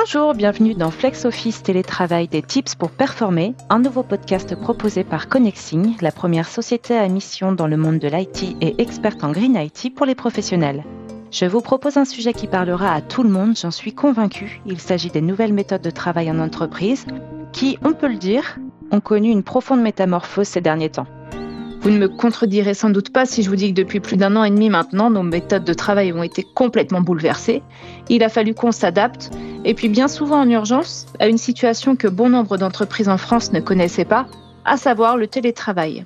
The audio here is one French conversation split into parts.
Bonjour, bienvenue dans Flex Office Télétravail des tips pour performer, un nouveau podcast proposé par Connexing, la première société à mission dans le monde de l'IT et experte en Green IT pour les professionnels. Je vous propose un sujet qui parlera à tout le monde, j'en suis convaincue. Il s'agit des nouvelles méthodes de travail en entreprise qui, on peut le dire, ont connu une profonde métamorphose ces derniers temps. Vous ne me contredirez sans doute pas si je vous dis que depuis plus d'un an et demi maintenant, nos méthodes de travail ont été complètement bouleversées. Il a fallu qu'on s'adapte, et puis bien souvent en urgence, à une situation que bon nombre d'entreprises en France ne connaissaient pas, à savoir le télétravail.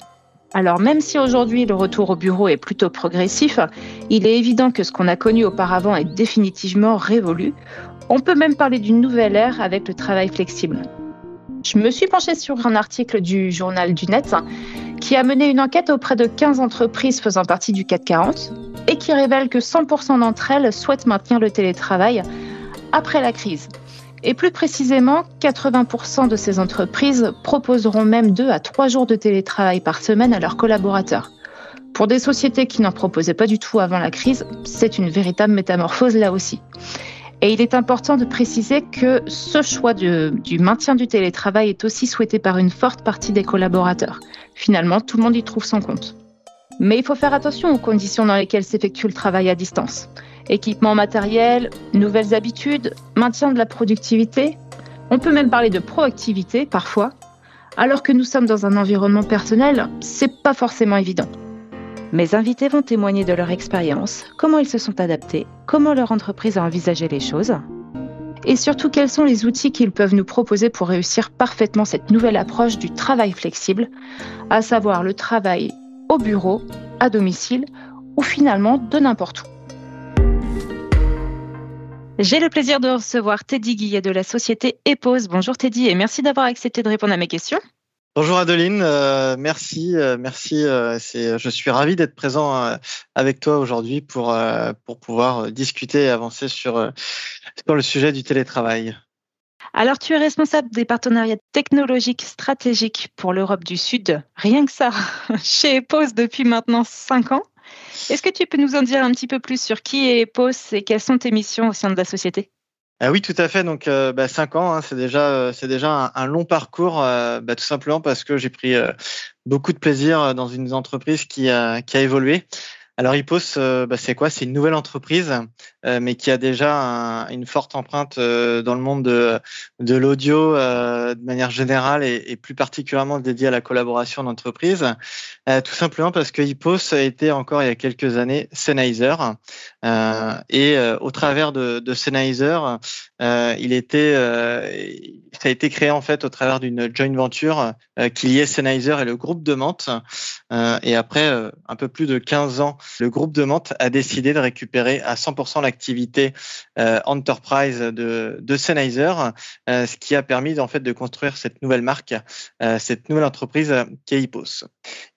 Alors même si aujourd'hui le retour au bureau est plutôt progressif, il est évident que ce qu'on a connu auparavant est définitivement révolu. On peut même parler d'une nouvelle ère avec le travail flexible. Je me suis penchée sur un article du journal du Net qui a mené une enquête auprès de 15 entreprises faisant partie du 440 et qui révèle que 100% d'entre elles souhaitent maintenir le télétravail après la crise. Et plus précisément, 80% de ces entreprises proposeront même 2 à 3 jours de télétravail par semaine à leurs collaborateurs. Pour des sociétés qui n'en proposaient pas du tout avant la crise, c'est une véritable métamorphose là aussi. Et il est important de préciser que ce choix du maintien du télétravail est aussi souhaité par une forte partie des collaborateurs. Finalement, tout le monde y trouve son compte. Mais il faut faire attention aux conditions dans lesquelles s'effectue le travail à distance. Équipement matériel, nouvelles habitudes, maintien de la productivité. On peut même parler de proactivité parfois. Alors que nous sommes dans un environnement personnel, c'est pas forcément évident. Mes invités vont témoigner de leur expérience, comment ils se sont adaptés, comment leur entreprise a envisagé les choses, et surtout quels sont les outils qu'ils peuvent nous proposer pour réussir parfaitement cette nouvelle approche du travail flexible, à savoir le travail au bureau, à domicile ou finalement de n'importe où. J'ai le plaisir de recevoir Teddy Guillet de la société EPOS. Bonjour Teddy et merci d'avoir accepté de répondre à mes questions. Bonjour Adeline, euh, merci, euh, merci. Euh, je suis ravi d'être présent avec toi aujourd'hui pour pour pouvoir discuter et avancer sur sur le sujet du télétravail. Alors, tu es responsable des partenariats technologiques stratégiques pour l'Europe du Sud, rien que ça, chez EPOS depuis maintenant cinq ans. Est-ce que tu peux nous en dire un petit peu plus sur qui est EPOS et quelles sont tes missions au sein de la société? Ah oui, tout à fait. Donc, euh, bah, cinq ans, hein, c'est déjà, euh, c'est déjà un, long parcours, euh, bah, tout simplement parce que j'ai pris beaucoup de plaisir dans une entreprise qui a, qui a évolué. Alors Ipos, euh, bah, c'est quoi? C'est une nouvelle entreprise, euh, mais qui a déjà une forte empreinte euh, dans le monde de, l'audio de manière générale et, plus particulièrement dédiée à la collaboration d'entreprise. tout simplement parce que Ipos a été encore il y a quelques années Sennheiser. et au travers de, de Sennheiser, il était, ça a été créé en fait au travers d'une joint venture qui liait Sennheiser et le groupe de Mantes. et après un peu plus de 15 ans le groupe de Mantes a décidé de récupérer à 100% l'activité euh, enterprise de, de euh, ce qui a permis en fait de construire cette nouvelle marque, euh, cette nouvelle entreprise qui est Hippos.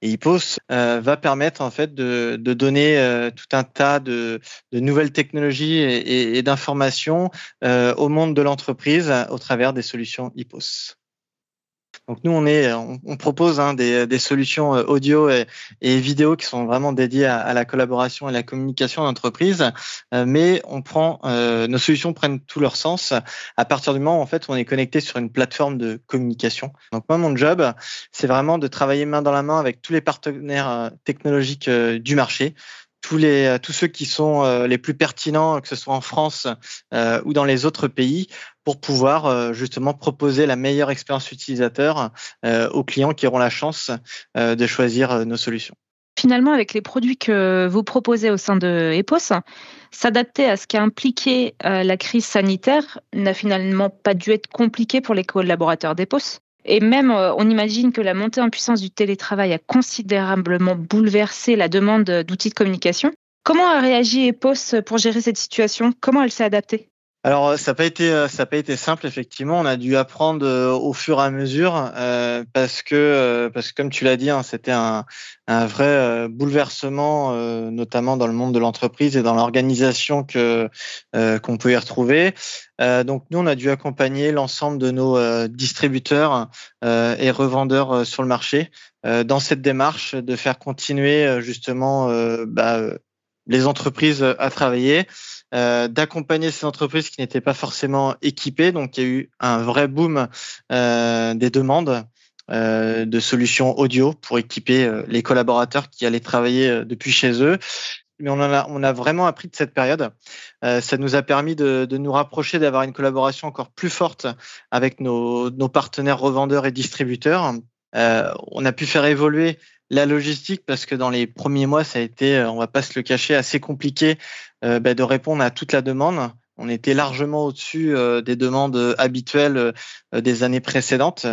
Et Hippos va permettre en fait de, donner tout un tas de, nouvelles technologies et, et d'informations au monde de l'entreprise au travers des solutions Hippos. Donc nous, on est, on, propose hein, des, des, solutions euh, audio et, vidéo qui sont vraiment dédiées à, la collaboration et la communication d'entreprise, euh, mais on prend, euh, nos solutions prennent tout leur sens. À partir du moment où en fait on est connecté sur une plateforme de communication. Donc moi, mon job, c'est vraiment de travailler main dans la main avec tous les partenaires technologiques du marché tous les tous ceux qui sont les plus pertinents, que ce soit en France ou dans les autres pays, pour pouvoir euh, justement proposer la meilleure expérience utilisateur euh, aux clients qui auront la chance euh, de choisir nos solutions. Finalement, avec les produits que vous proposez au sein de EPOS, s'adapter à ce qu'a impliqué la crise sanitaire n'a finalement pas dû être compliqué pour les collaborateurs d'EPOS. Et même, on imagine que la montée en puissance du télétravail a considérablement bouleversé la demande d'outils de communication. Comment a réagi EPOS pour gérer cette situation? Comment elle s'est adaptée? Alors euh, ça n'a pas été euh, ça pas été simple effectivement. On a dû apprendre euh, au fur et à mesure parce que parce que comme tu l'as dit, hein, c'était un, un vrai bouleversement, notamment dans le monde de l'entreprise et dans l'organisation que qu'on peut y retrouver. donc nous on a dû accompagner l'ensemble de nos distributeurs et revendeurs sur le marché dans cette démarche de faire continuer justement bah, les entreprises à travailler, d'accompagner ces entreprises qui n'étaient pas forcément équipées. Donc il y a eu un vrai boom des demandes. de solutions audio pour équiper les collaborateurs qui allaient travailler depuis chez eux mais on, a, on a vraiment appris de cette période. Euh, ça nous a permis de, de nous rapprocher, d'avoir une collaboration encore plus forte avec nos, nos partenaires revendeurs et distributeurs. Euh, on a pu faire évoluer la logistique parce que dans les premiers mois, ça a été, on va pas se le cacher, assez compliqué euh, bah, de répondre à toute la demande. On était largement au-dessus euh, des demandes habituelles euh, des années précédentes.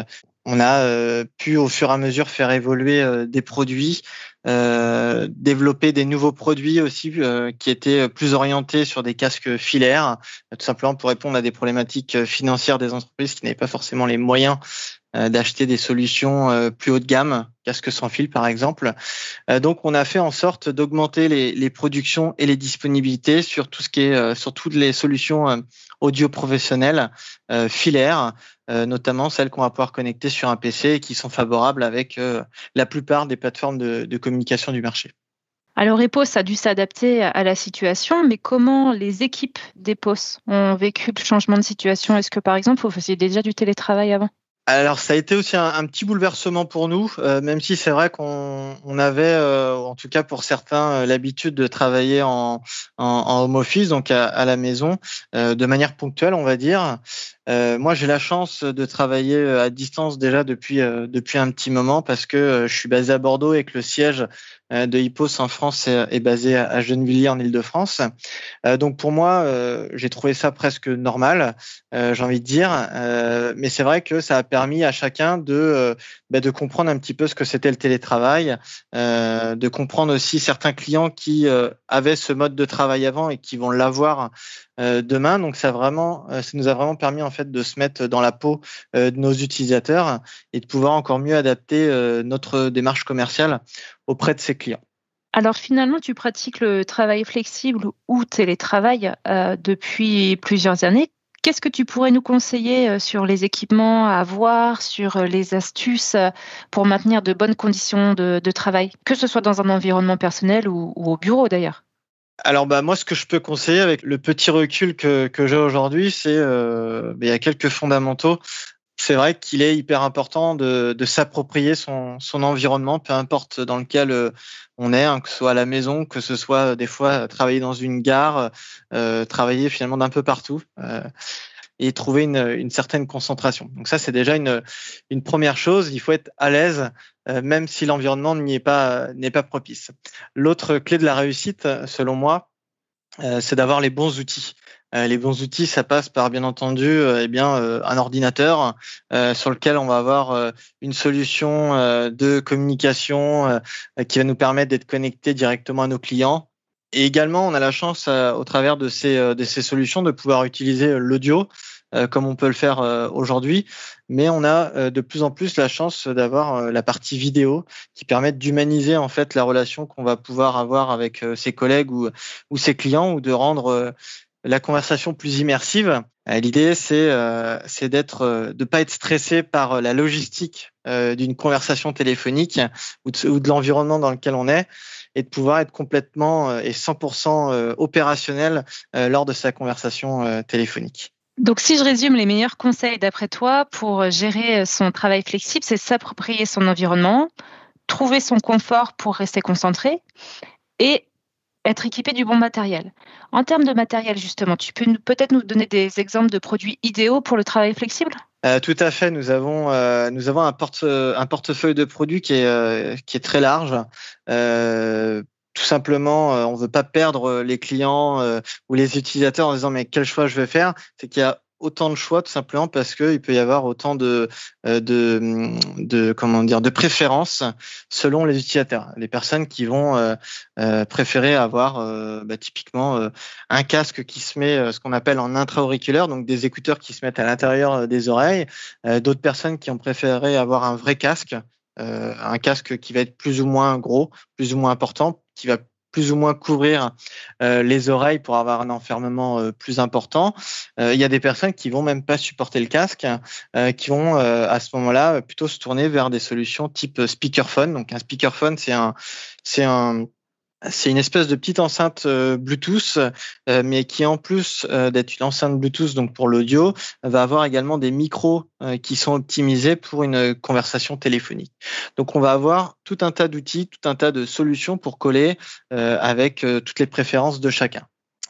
On a pu au fur et à mesure faire évoluer des produits, euh, développer des nouveaux produits aussi euh, qui étaient plus orientés sur des casques filaires, tout simplement pour répondre à des problématiques financières des entreprises qui n'avaient pas forcément les moyens euh, d'acheter des solutions plus haut de gamme, casques sans fil par exemple. donc on a fait en sorte d'augmenter les, productions et les disponibilités sur tout ce qui est sur toutes les solutions audio professionnelles filaires euh, notamment celles qu'on va pouvoir connecter sur un PC et qui sont favorables avec euh, la plupart des plateformes de, communication du marché. Alors EPOS a dû s'adapter à la situation, mais comment les équipes d'EPOS ont vécu le changement de situation? Est-ce que par exemple, vous faisiez déjà du télétravail avant? Alors ça a été aussi un, petit bouleversement pour nous, euh, même si c'est vrai qu'on avait, en tout cas pour certains, l'habitude de travailler en, home office, donc à la maison, de manière ponctuelle, on va dire. Euh, moi, j'ai la chance de travailler euh, à distance déjà depuis euh, depuis un petit moment parce que je suis basé à Bordeaux et que le siège de Hippos en France est, basé à Gennevilliers en Île-de-France. donc pour moi, j'ai trouvé ça presque normal, j'ai envie de dire. mais c'est vrai que ça a permis à chacun de bah, de comprendre un petit peu ce que c'était le télétravail, de comprendre aussi certains clients qui avaient ce mode de travail avant et qui vont l'avoir euh, demain. Donc ça vraiment, euh, ça nous a vraiment permis en fait de se mettre dans la peau euh, de nos utilisateurs et de pouvoir encore mieux adapter notre démarche commerciale auprès de ces clients. Alors finalement, tu pratiques le travail flexible ou télétravail depuis plusieurs années. Qu'est-ce que tu pourrais nous conseiller sur les équipements à avoir, sur les astuces pour maintenir de bonnes conditions de, travail, que ce soit dans un environnement personnel ou au bureau d'ailleurs? Alors bah moi ce que je peux conseiller avec le petit recul que, que j'ai aujourd'hui, c'est euh, bah, il y a quelques fondamentaux. C'est vrai qu'il est hyper important de, de s'approprier son, son environnement, peu importe dans lequel euh, on est, hein, que ce soit à la maison, que ce soit des fois travailler dans une gare, euh, travailler finalement d'un peu partout. Euh, et trouver une, une, certaine concentration. Donc ça, c'est déjà une, une première chose. Il faut être à l'aise, euh, même si l'environnement n'y est pas n'est pas propice. L'autre clé de la réussite, selon moi, euh, c'est d'avoir les bons outils. Euh, les bons outils, ça passe par bien entendu eh bien un ordinateur sur lequel on va avoir une solution de communication qui va nous permettre d'être connecté directement à nos clients. Et également, on a la chance, au travers de ces, de ces solutions, de pouvoir utiliser l'audio euh, comme on peut le faire euh, aujourd'hui, mais on a euh, de plus en plus la chance d'avoir la partie vidéo qui permet d'humaniser en fait la relation qu'on va pouvoir avoir avec ses collègues ou, ou ses clients ou de rendre la conversation plus immersive. L'idée, c'est c'est d'être, de pas être stressé par la logistique d'une conversation téléphonique ou de, ou de l'environnement dans lequel on est, et de pouvoir être complètement et 100% opérationnel lors de sa conversation téléphonique. Donc, si je résume les meilleurs conseils d'après toi pour gérer son travail flexible, c'est s'approprier son environnement, trouver son confort pour rester concentré et être équipé du bon matériel. En termes de matériel, justement, tu peux peut-être nous donner des exemples de produits idéaux pour le travail flexible? Euh, tout à fait. Nous avons euh, nous avons un, porte, un portefeuille de produits qui est euh, qui est très large tout simplement, on veut pas perdre les clients ou les utilisateurs en disant mais quel choix je vais faire? C'est qu'il y a autant de choix tout simplement parce qu'il peut y avoir autant de, de, de, comment dire de préférences selon les utilisateurs. Les personnes qui vont préférer avoir bah, typiquement un casque qui se met ce qu'on appelle en intra-auriculaire, donc des écouteurs qui se mettent à l'intérieur des oreilles. D'autres personnes qui ont préféré avoir un vrai casque euh, un casque qui va être plus ou moins gros, plus ou moins important, qui va plus ou moins couvrir euh, les oreilles pour avoir un enfermement euh, plus important. Il y a des personnes qui vont même pas supporter le casque, qui vont à ce moment-là plutôt se tourner vers des solutions type speakerphone. Donc un speakerphone, c'est un, c'est un c'est une espèce de petite enceinte Bluetooth, mais qui en plus d'être une enceinte Bluetooth donc pour l'audio, va avoir également des micros qui sont optimisés pour une conversation téléphonique. Donc on va avoir tout un tas d'outils, tout un tas de solutions pour coller avec toutes les préférences de chacun.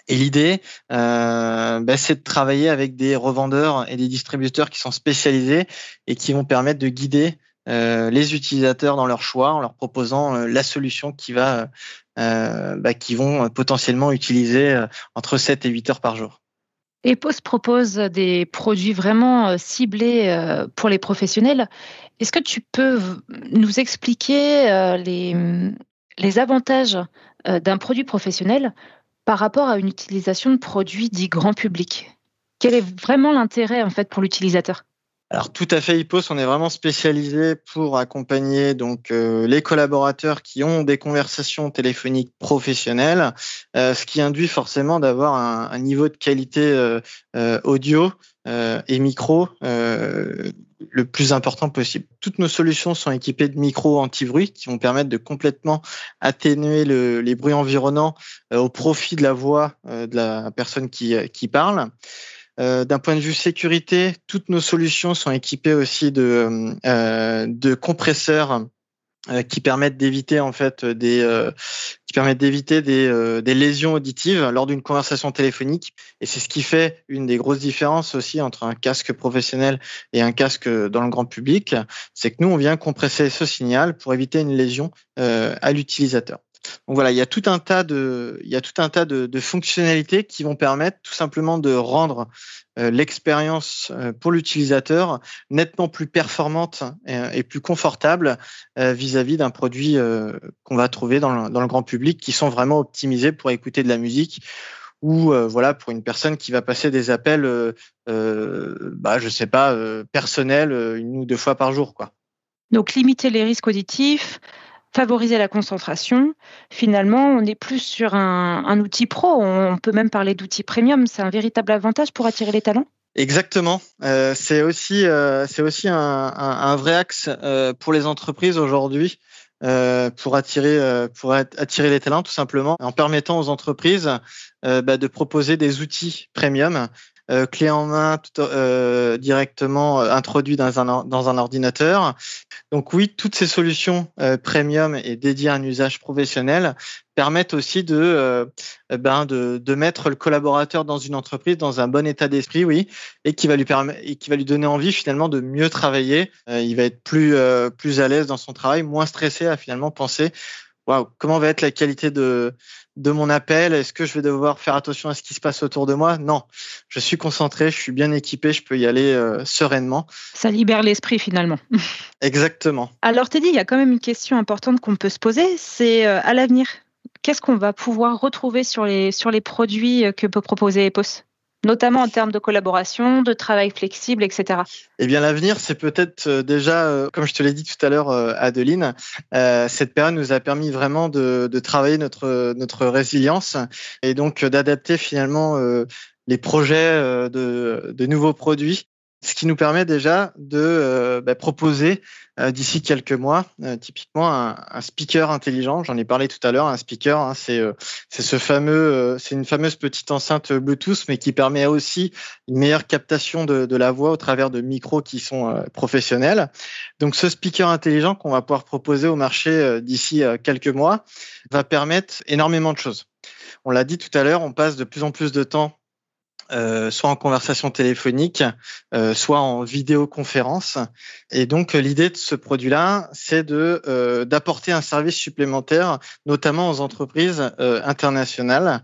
Et l'idée, euh, bah, c'est de travailler avec des revendeurs et des distributeurs qui sont spécialisés et qui vont permettre de guider euh, les utilisateurs dans leur choix en leur proposant euh, la solution qui va, bah, qui vont potentiellement utiliser entre 7 et 8 heures par jour. EPOS propose des produits vraiment ciblés pour les professionnels. Est-ce que tu peux nous expliquer les, les avantages d'un produit professionnel par rapport à une utilisation de produits dits grand public? Quel est vraiment l'intérêt en fait pour l'utilisateur? Alors tout à fait, Hippos, on est vraiment spécialisé pour accompagner donc euh, les collaborateurs qui ont des conversations téléphoniques professionnelles, euh, ce qui induit forcément d'avoir un, niveau de qualité euh, audio et micro le plus important possible. Toutes nos solutions sont équipées de micros anti-bruit qui vont permettre de complètement atténuer les bruits environnants au profit de la voix de la personne qui, qui parle. Euh, d'un point de vue sécurité, toutes nos solutions sont équipées aussi de, euh, de compresseurs euh, qui permettent d'éviter en fait des qui permettent d'éviter des, des lésions auditives lors d'une conversation téléphonique. Et c'est ce qui fait une des grosses différences aussi entre un casque professionnel et un casque dans le grand public. C'est que nous on vient compresser ce signal pour éviter une lésion à l'utilisateur donc voilà, il y a tout un tas de, il y a tout un tas de, fonctionnalités qui vont permettre tout simplement de rendre euh, l'expérience euh, pour l'utilisateur nettement plus performante et, plus confortable euh, vis-à-vis d'un produit qu'on va trouver dans le, grand public, qui sont vraiment optimisés pour écouter de la musique ou voilà pour une personne qui va passer des appels, euh, bah je sais pas, personnels une ou deux fois par jour, quoi. Donc limiter les risques auditifs, favoriser la concentration. Finalement, on est plus sur un, outil pro. On peut même parler d'outil premium. C'est un véritable avantage pour attirer les talents. Exactement. Euh, c'est aussi, euh, c'est aussi un, vrai axe euh, pour les entreprises aujourd'hui. pour attirer pour attirer les talents tout simplement en permettant aux entreprises bah, de proposer des outils premium euh, clé en main euh, directement euh, introduit dans un, ordinateur. Donc oui, toutes ces solutions premium et dédiées à un usage professionnel permettent aussi de, ben de, mettre le collaborateur dans une entreprise dans un bon état d'esprit, oui, et qui va lui et qui va lui donner envie finalement de mieux travailler. il va être plus à l'aise dans son travail, moins stressé à finalement penser waouh, comment va être la qualité de, de mon appel? Est-ce que je vais devoir faire attention à ce qui se passe autour de moi? Non, je suis concentré, je suis bien équipé, je peux y aller euh, sereinement. Ça libère l'esprit finalement. Exactement. Alors Teddy, il y a quand même une question importante qu'on peut se poser, c'est euh, à l'avenir. Qu'est-ce qu'on va pouvoir retrouver sur les, sur les produits euh, que peut proposer EPOS? Notamment en termes de collaboration, de travail flexible, etc. Eh bien, l'avenir, c'est peut-être euh, déjà, euh, comme je te l'ai dit tout à l'heure, euh, Adeline, cette période nous a permis vraiment de, travailler notre, notre résilience et donc d'adapter finalement les projets de, de nouveaux produits ce qui nous permet déjà de euh, bah, proposer euh, d'ici quelques mois, euh, typiquement un, speaker intelligent. J'en ai parlé tout à l'heure. Un speaker, hein, c'est c'est ce fameux, c'est une fameuse petite enceinte Bluetooth, mais qui permet aussi une meilleure captation de, de la voix au travers de micros qui sont professionnels. Donc, ce speaker intelligent qu'on va pouvoir proposer au marché d'ici quelques mois va permettre énormément de choses. On l'a dit tout à l'heure, on passe de plus en plus de temps euh, soit en conversation téléphonique, euh, soit en vidéoconférence. Et donc l'idée de ce produit-là, c'est de euh, d'apporter un service supplémentaire, notamment aux entreprises internationales.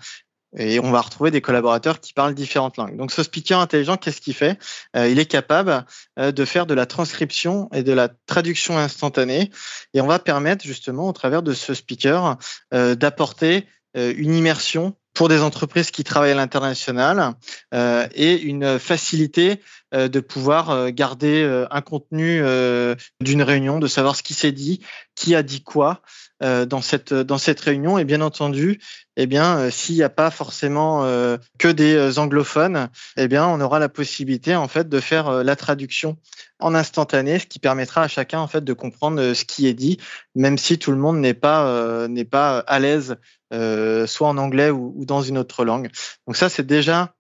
Et on va retrouver des collaborateurs qui parlent différentes langues. Donc ce speaker intelligent, qu'est-ce qu'il fait? Il est capable de faire de la transcription et de la traduction instantanée. Et on va permettre justement, au travers de ce speaker, d'apporter une immersion pour des entreprises qui travaillent à l'international euh, et une facilité euh, de pouvoir euh, garder un contenu d'une réunion, de savoir ce qui s'est dit, qui a dit quoi dans cette dans cette réunion. Et bien entendu, eh bien s'il n'y a pas forcément que des anglophones, eh bien on aura la possibilité en fait de faire la traduction en instantané, ce qui permettra à chacun en fait de comprendre ce qui est dit, même si tout le monde n'est pas n'est pas à l'aise soit en anglais ou, dans une autre langue. Donc ça, c'est déjà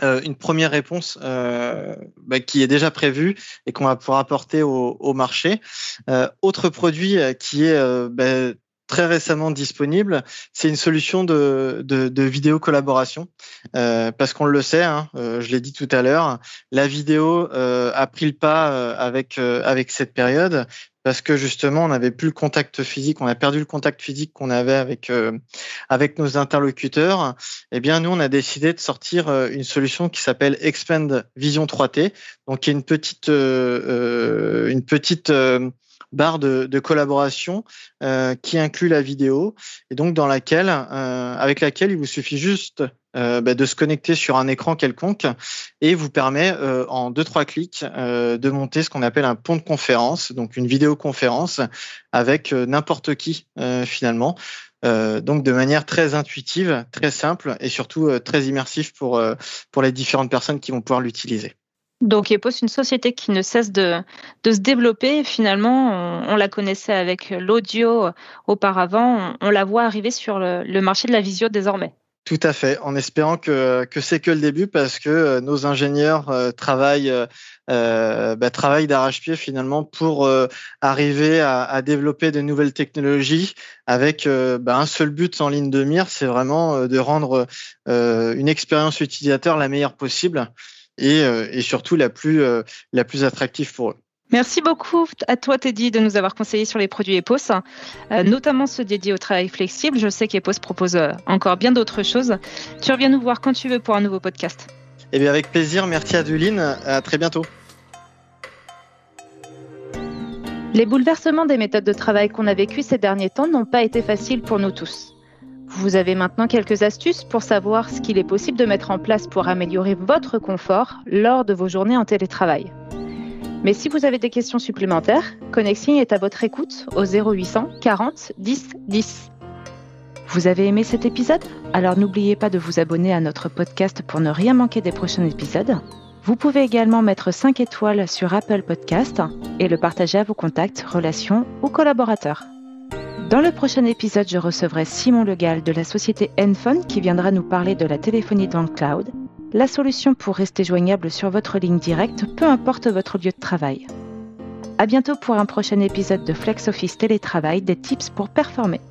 une première réponse bah, qui est déjà prévue et qu'on va pouvoir apporter au, marché. autre produit qui est bah, très récemment disponible, c'est une solution de, de, vidéo collaboration. Euh, parce qu'on le sait, hein, euh, je l'ai dit tout à l'heure, la vidéo euh, a pris le pas avec, avec cette période parce que justement on n'avait plus le contact physique, on a perdu le contact physique qu'on avait avec avec nos interlocuteurs. Eh bien nous on a décidé de sortir une solution qui s'appelle Expand Vision 3T, donc qui est une petite une petite barre de, collaboration euh, qui inclut la vidéo et donc dans laquelle, euh, avec laquelle il vous suffit juste euh, bah, de se connecter sur un écran quelconque et vous permet en deux trois clics de monter ce qu'on appelle un pont de conférence, donc une vidéoconférence avec n'importe qui finalement. donc de manière très intuitive, très simple et surtout très immersif pour pour les différentes personnes qui vont pouvoir l'utiliser. Donc EPOS, une société qui ne cesse de, se développer. Finalement, on, la connaissait avec l'audio auparavant. On, la voit arriver sur le, marché de la visio désormais. Tout à fait, en espérant que, c'est que le début parce que euh, nos ingénieurs euh, travaillent, euh, bah, travaillent d'arrache-pied finalement pour arriver à, développer de nouvelles technologies avec bah, un seul but en ligne de mire, c'est vraiment de rendre une expérience utilisateur la meilleure possible. Euh, et, surtout la plus, euh, la plus attractive pour eux. Merci beaucoup à toi, Teddy, de nous avoir conseillé sur les produits EPOS, euh, notamment ceux dédiés au travail flexible. Je sais qu'EPOS propose encore bien d'autres choses. Tu reviens nous voir quand tu veux pour un nouveau podcast. Eh bien, avec plaisir. Merci, Adeline. À très bientôt. Les bouleversements des méthodes de travail qu'on a vécues ces derniers temps n'ont pas été faciles pour nous tous. Vous avez maintenant quelques astuces pour savoir ce qu'il est possible de mettre en place pour améliorer votre confort lors de vos journées en télétravail. Mais si vous avez des questions supplémentaires, Connexing est à votre écoute au 0800 40 10 10. Vous avez aimé cet épisode? Alors n'oubliez pas de vous abonner à notre podcast pour ne rien manquer des prochains épisodes. Vous pouvez également mettre 5 étoiles sur Apple Podcast et le partager à vos contacts, relations ou collaborateurs. Dans le prochain épisode, je recevrai Simon Legal de la société Enphone qui viendra nous parler de la téléphonie dans le cloud, la solution pour rester joignable sur votre ligne directe, peu importe votre lieu de travail. À bientôt pour un prochain épisode de Flex Office Télétravail, des tips pour performer.